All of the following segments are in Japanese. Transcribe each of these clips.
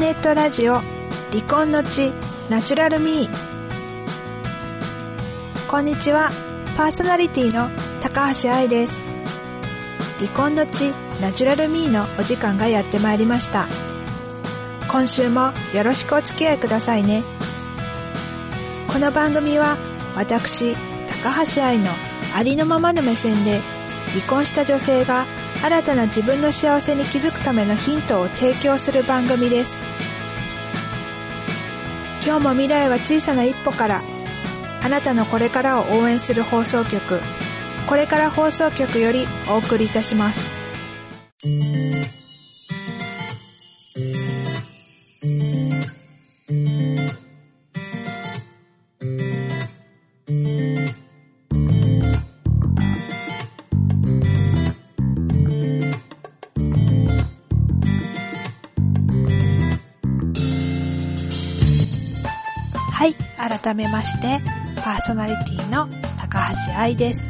ネットラジオ離婚の地ナチュラルミー。こんにちはパーソナリティの高橋愛です。離婚の地ナチュラルミーのお時間がやってまいりました。今週もよろしくお付き合いくださいね。この番組は私高橋愛のありのままの目線で離婚した女性が新たな自分の幸せに気づくためのヒントを提供する番組です。今日も未来は小さな一歩からあなたのこれからを応援する放送局これから放送局よりお送りいたします。改めまして、パーソナリティの高橋愛です。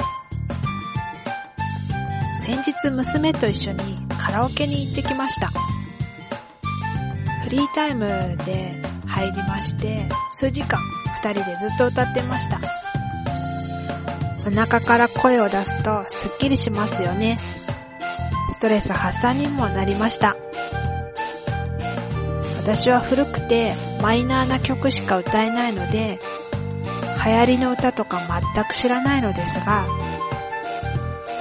先日娘と一緒にカラオケに行ってきました。フリータイムで入りまして、数時間二人でずっと歌ってました。お腹から声を出すとスッキリしますよね。ストレス発散にもなりました。私は古くてマイナーな曲しか歌えないので、流行りの歌とか全く知らないのですが、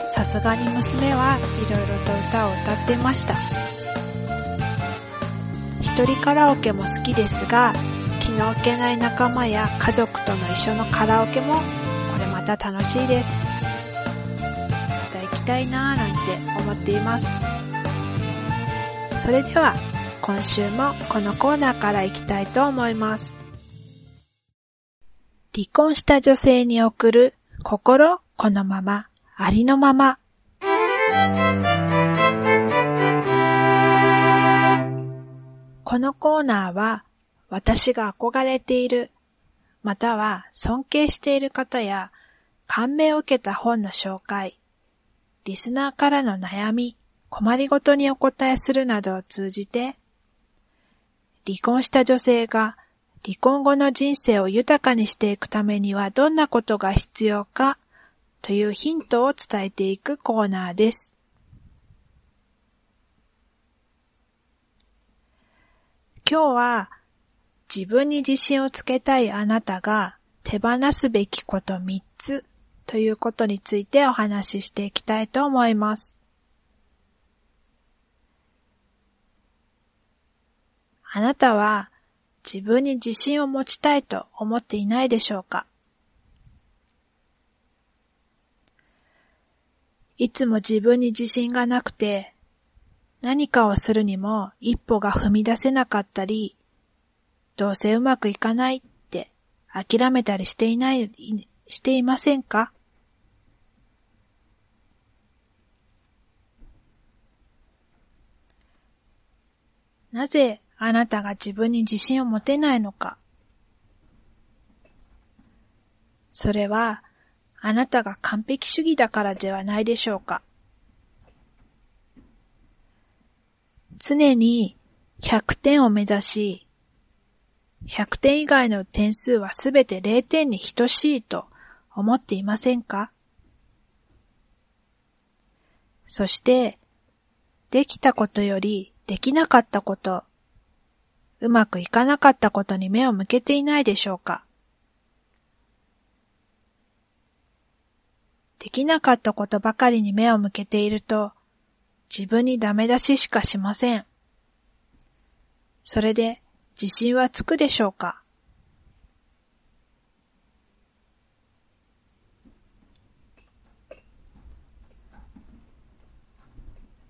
さすがに娘はいろいろと歌を歌ってました。一人カラオケも好きですが、気の置けない仲間や家族との一緒のカラオケもこれまた楽しいです。また行きたいなぁなんて思っています。それでは今週もこのコーナーから行きたいと思います。離婚した女性に送る心このまま、ありのまま。このコーナーは私が憧れている、または尊敬している方や感銘を受けた本の紹介、リスナーからの悩み、困りごとにお答えするなどを通じて離婚した女性が離婚後の人生を豊かにしていくためにはどんなことが必要かというヒントを伝えていくコーナーです。今日は自分に自信をつけたいあなたが手放すべきこと3つということについてお話ししていきたいと思います。あなたは自分に自信を持ちたいと思っていないでしょうか？いつも自分に自信がなくて、何かをするにも一歩が踏み出せなかったり、どうせうまくいかないって諦めたりしていない、していませんか？なぜあなたが自分に自信を持てないのか。それは、あなたが完璧主義だからではないでしょうか。常に100点を目指し、100点以外の点数はすべて0点に等しいと思っていませんか？そして、できたことよりできなかったこと、うまくいかなかったことに目を向けていないでしょうか？できなかったことばかりに目を向けていると、自分にダメ出ししかしません。それで自信はつくでしょうか？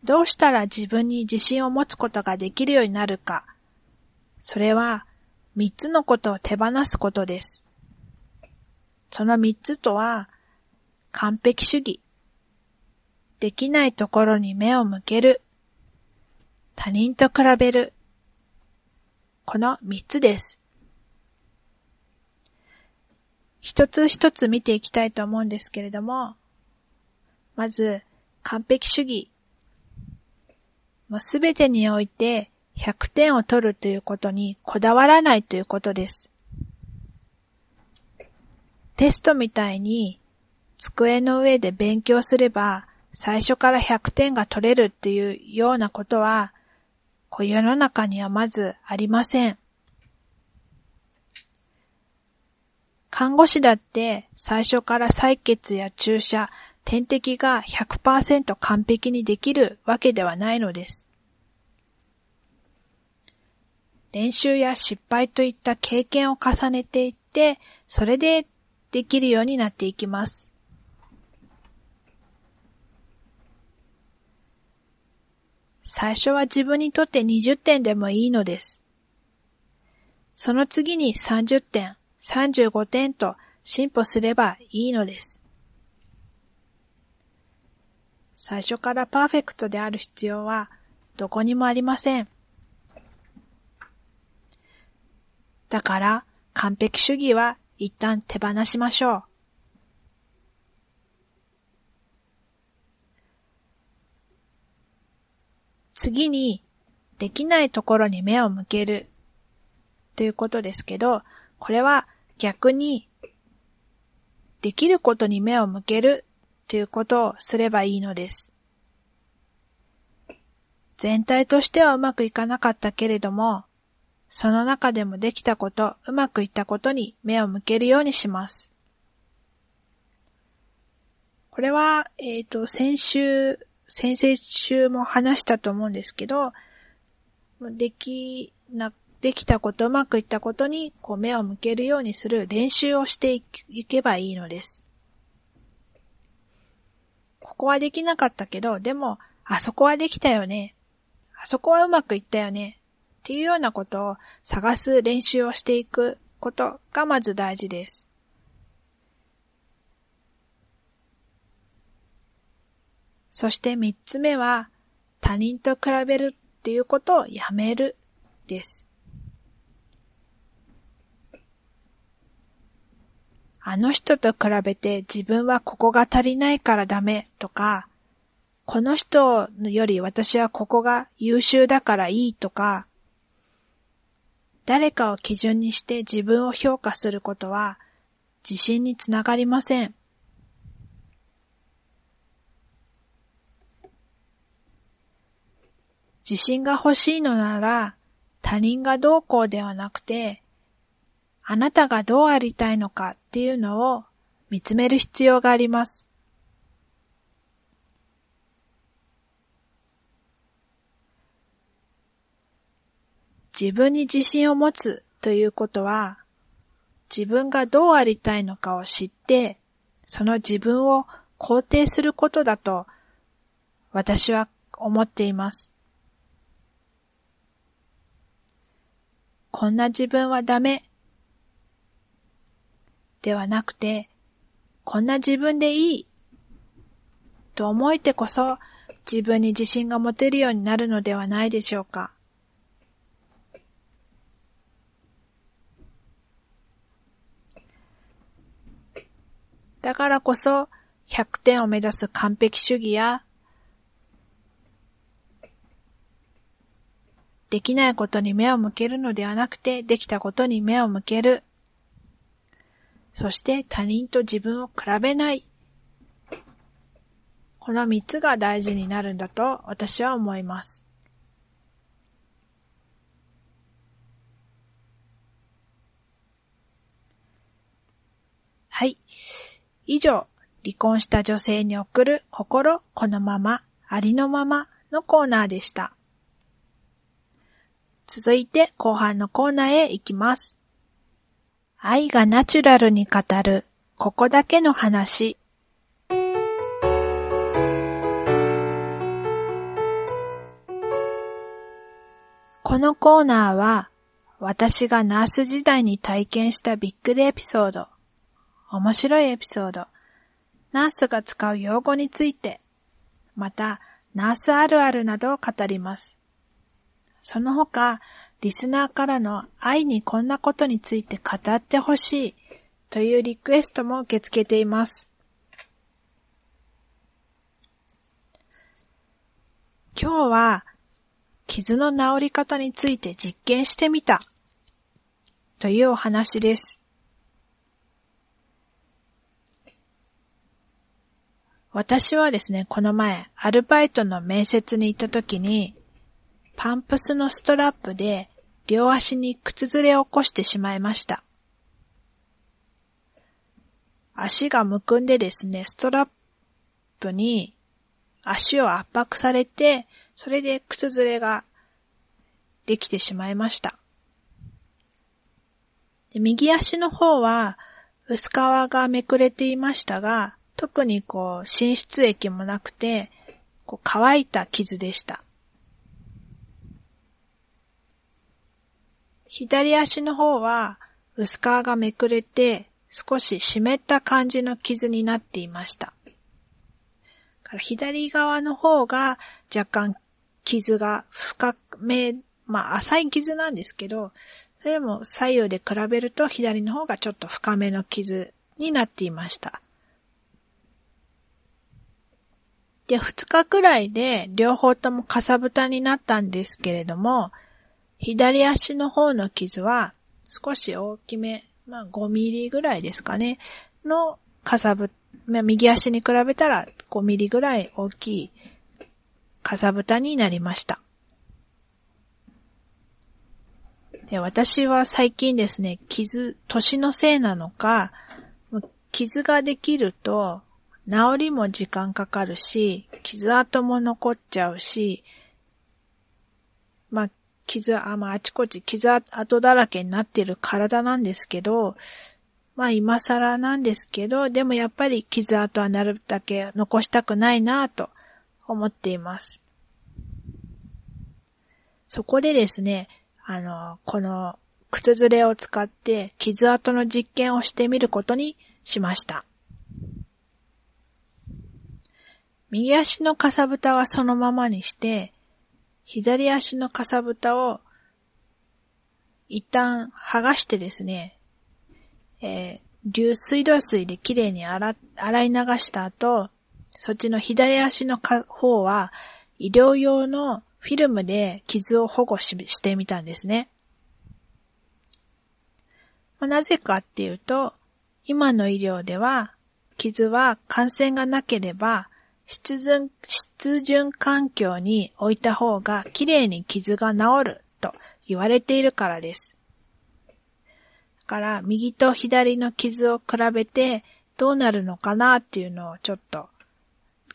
どうしたら自分に自信を持つことができるようになるか？それは三つのことを手放すことです。その三つとは、完璧主義、できないところに目を向ける、他人と比べる、この三つです。一つ一つ見ていきたいと思うんですけれども、まず、完璧主義。もうすべてにおいて100点を取るということにこだわらないということです。テストみたいに机の上で勉強すれば最初から100点が取れるっていうようなことは、世の中にはまずありません。看護師だって最初から採血や注射、点滴が100%完璧にできるわけではないのです。練習や失敗といった経験を重ねていって、それでできるようになっていきます。最初は自分にとって20点でもいいのです。その次に30点、35点と進歩すればいいのです。最初からパーフェクトである必要はどこにもありません。だから完璧主義は一旦手放しましょう。次に、できないところに目を向けるということですけど、これは逆に、できることに目を向けるということをすればいいのです。全体としてはうまくいかなかったけれども、その中でもできたこと、うまくいったことに目を向けるようにします。これは、えっ、ー、と、先週、先々週も話したと思うんですけど、できな、できたこと、うまくいったことに、こう目を向けるようにする練習をしていけばいいのです。ここはできなかったけど、でも、あそこはできたよね。あそこはうまくいったよね。っていうようなことを探す練習をしていくことがまず大事です。そして三つ目は、他人と比べるっていうことをやめるです。あの人と比べて自分はここが足りないからダメとか、この人より私はここが優秀だからいいとか、誰かを基準にして自分を評価することは自信につながりません。自信が欲しいのなら、他人がどうこうではなくて、あなたがどうありたいのかっていうのを見つめる必要があります。自分に自信を持つということは、自分がどうありたいのかを知って、その自分を肯定することだと、私は思っています。こんな自分はダメ。ではなくて、こんな自分でいい。と思えてこそ自分に自信が持てるようになるのではないでしょうか。だからこそ100点を目指す完璧主義やできないことに目を向けるのではなくて、できたことに目を向ける。そして他人と自分を比べない。この三つが大事になるんだと私は思います。はい。以上、離婚した女性に送る心このまま、ありのままのコーナーでした。続いて後半のコーナーへ行きます。愛がナチュラルに語る、ここだけの話。このコーナーは、私がナース時代に体験したびっくりエピソード、面白いエピソード、ナースが使う用語について、また、ナースあるあるなどを語ります。その他、リスナーからの愛にこんなことについて語ってほしいというリクエストも受け付けています。今日は傷の治り方について実験してみた。というお話です。私はですね、この前、アルバイトの面接に行った時に、パンプスのストラップで両足に靴ずれを起こしてしまいました。足がむくんでですね、ストラップに足を圧迫されて、それで靴ずれができてしまいました。で右足の方は薄皮がめくれていましたが、特にこう、浸出液もなくて、こう乾いた傷でした。左足の方は薄皮がめくれて少し湿った感じの傷になっていました。左側の方が若干傷が深め、まあ浅い傷なんですけど、それも左右で比べると左の方がちょっと深めの傷になっていました。で、二日くらいで両方ともかさぶたになったんですけれども、左足の方の傷は少し大きめ、まあ5ミリぐらいですかね、のかさぶ、まあ、右足に比べたら5ミリぐらい大きいかさぶたになりました。で、私は最近ですね、傷、年のせいなのか、傷ができると、治りも時間かかるし、傷跡も残っちゃうし、まあ、傷、あ、まあ、あちこち傷跡だらけになってる体なんですけど、まあ、今更なんですけど、でもやっぱり傷跡はなるだけ残したくないなぁと思っています。そこでですね、あの、この靴ずれを使って傷跡の実験をしてみることにしました。右足のかさぶたはそのままにして、左足のかさぶたを一旦剥がしてですね、えー、流水道水できれいに洗い流した後、そっちの左足の方は医療用のフィルムで傷を保護ししてみたんですね。まあ、なぜかっていうと、今の医療では傷は感染がなければ湿潤、湿潤環境に置いた方が綺麗に傷が治ると言われているからです。だから右と左の傷を比べてどうなるのかなっていうのをちょっと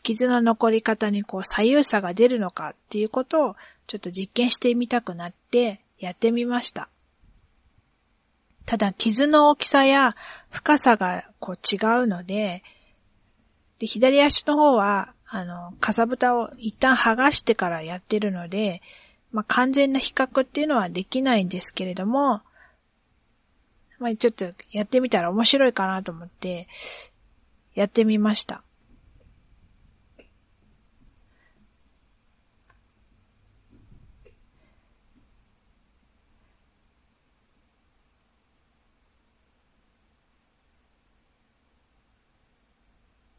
傷の残り方にこう左右差が出るのかっていうことをちょっと実験してみたくなってやってみました。ただ傷の大きさや深さがこう違うので、で、左足の方は、あの、かさぶたを一旦剥がしてからやってるので、まあ、完全な比較っていうのはできないんですけれども、まあ、ちょっとやってみたら面白いかなと思って、やってみました。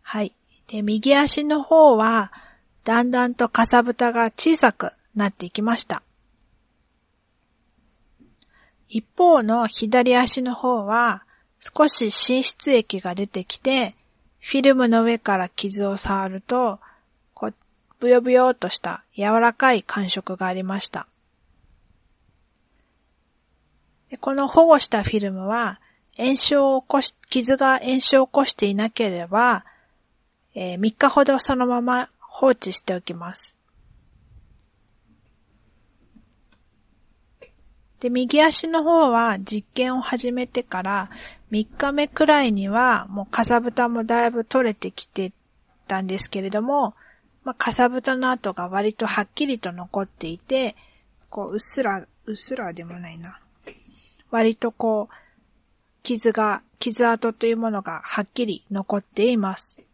はい。で、右足の方は、だんだんとかさぶたが小さくなっていきました。一方の左足の方は、少し浸出液が出てきて、フィルムの上から傷を触ると、こう、ブヨブヨとした柔らかい感触がありました。この保護したフィルムは、炎症を起こし、傷が炎症を起こしていなければ、えー、3日ほどそのまま放置しておきます。で、右足の方は実験を始めてから3日目くらいにはもうかさぶたもだいぶ取れてきてたんですけれども、まあ、かさぶたの跡が割とはっきりと残っていて、こう、うっすら、うっすらでもないな。割とこう、傷が、傷跡というものがはっきり残っています。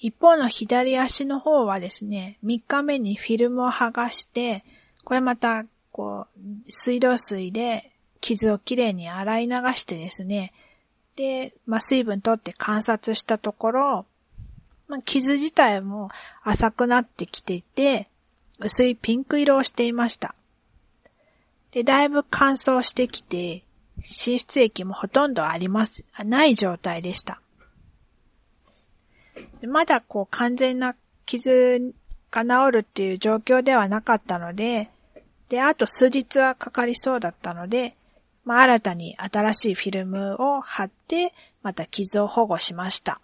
一方の左足の方はですね、3日目にフィルムを剥がして、これまた、こう、水道水で傷をきれいに洗い流してですね、で、まあ、水分取って観察したところ、まあ、傷自体も浅くなってきていて、薄いピンク色をしていました。で、だいぶ乾燥してきて、脂質液もほとんどあります、ない状態でした。でまだこう完全な傷が治るっていう状況ではなかったので、で、あと数日はかかりそうだったので、まあ、新たに新しいフィルムを貼って、また傷を保護しました。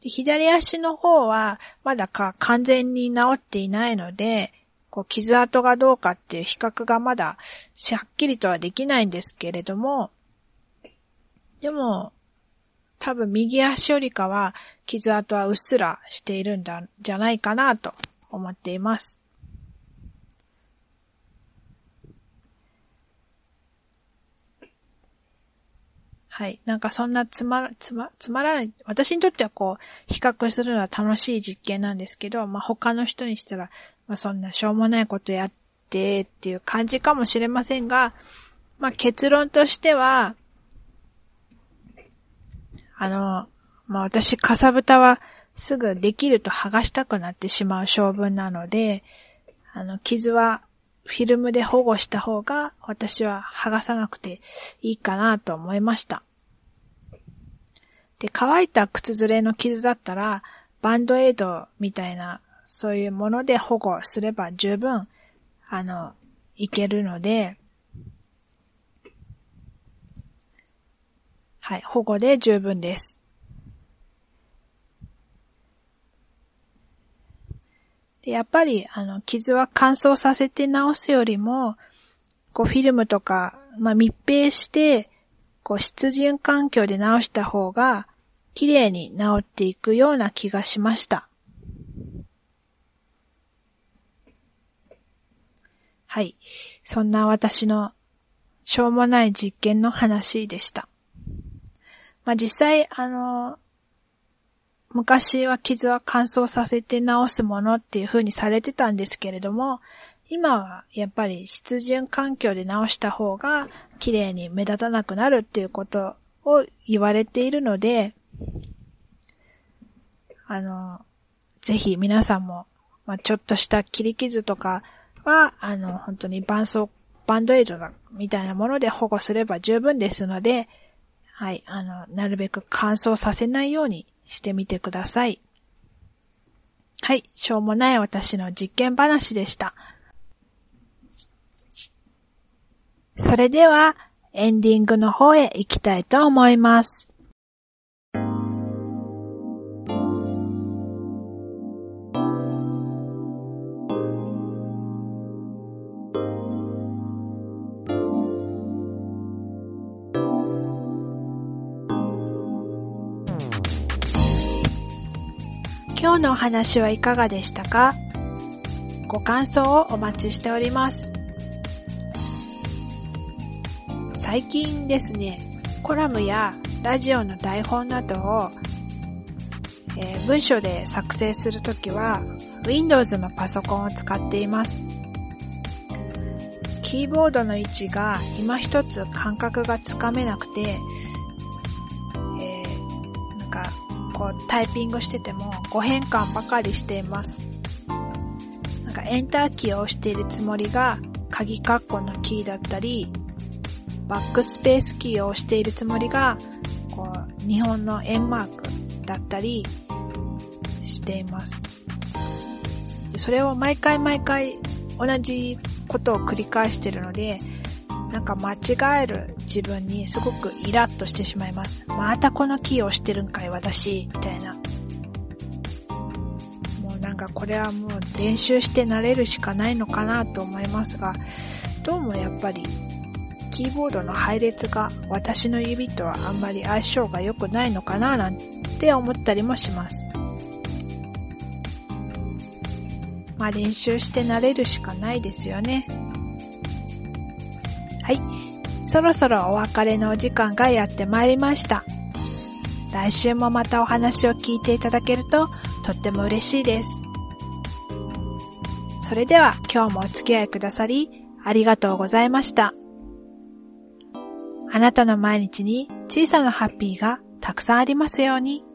で左足の方は、まだか完全に治っていないので、こう傷跡がどうかっていう比較がまだ、しはっきりとはできないんですけれども、でも、多分右足よりかは傷跡はうっすらしているんだ、じゃないかなと思っています。はい。なんかそんなつまら、つま、つまらない、私にとってはこう、比較するのは楽しい実験なんですけど、まあ他の人にしたら、まあそんなしょうもないことやってっていう感じかもしれませんが、まあ結論としては、あの、まあ私、かさぶたはすぐできると剥がしたくなってしまう性分なので、あの、傷はフィルムで保護した方が私は剥がさなくていいかなと思いました。で、乾いた靴ずれの傷だったら、バンドエイドみたいな、そういうもので保護すれば十分、あの、いけるので、はい、保護で十分です。で、やっぱり、あの、傷は乾燥させて治すよりも、こう、フィルムとか、まあ、密閉して、こう、湿潤環境で直した方が、綺麗に治っていくような気がしました。はい。そんな私のしょうもない実験の話でした。まあ、実際、あの、昔は傷は乾燥させて治すものっていう風にされてたんですけれども、今はやっぱり湿潤環境で直した方が綺麗に目立たなくなるっていうことを言われているので、あの、ぜひ皆さんも、まあ、ちょっとした切り傷とかは、あの、本当に伴奏、バンドエイドみたいなもので保護すれば十分ですので、はい、あの、なるべく乾燥させないようにしてみてください。はい、しょうもない私の実験話でした。それでは、エンディングの方へ行きたいと思います。今日のお話はいかがでしたか？ご感想をお待ちしております。最近ですね、コラムやラジオの台本などを、えー、文章で作成するときは Windows のパソコンを使っています。キーボードの位置が今一つ感覚がつかめなくて、タイピングしてても誤変換ばかりしています。なんかエンターキーを押しているつもりが鍵括弧のキーだったり、バックスペースキーを押しているつもりが、こう、日本の円マークだったりしています。それを毎回毎回同じことを繰り返しているので、なんか間違える自分にすごくイラッとしてしまいます。またこのキーを押してるんかい私、みたいな。もうなんかこれはもう練習して慣れるしかないのかなと思いますが、どうもやっぱりキーボードの配列が私の指とはあんまり相性が良くないのかななんて思ったりもします。まあ練習して慣れるしかないですよね。はい。そろそろお別れのお時間がやってまいりました。来週もまたお話を聞いていただけるととっても嬉しいです。それでは今日もお付き合いくださりありがとうございました。あなたの毎日に小さなハッピーがたくさんありますように。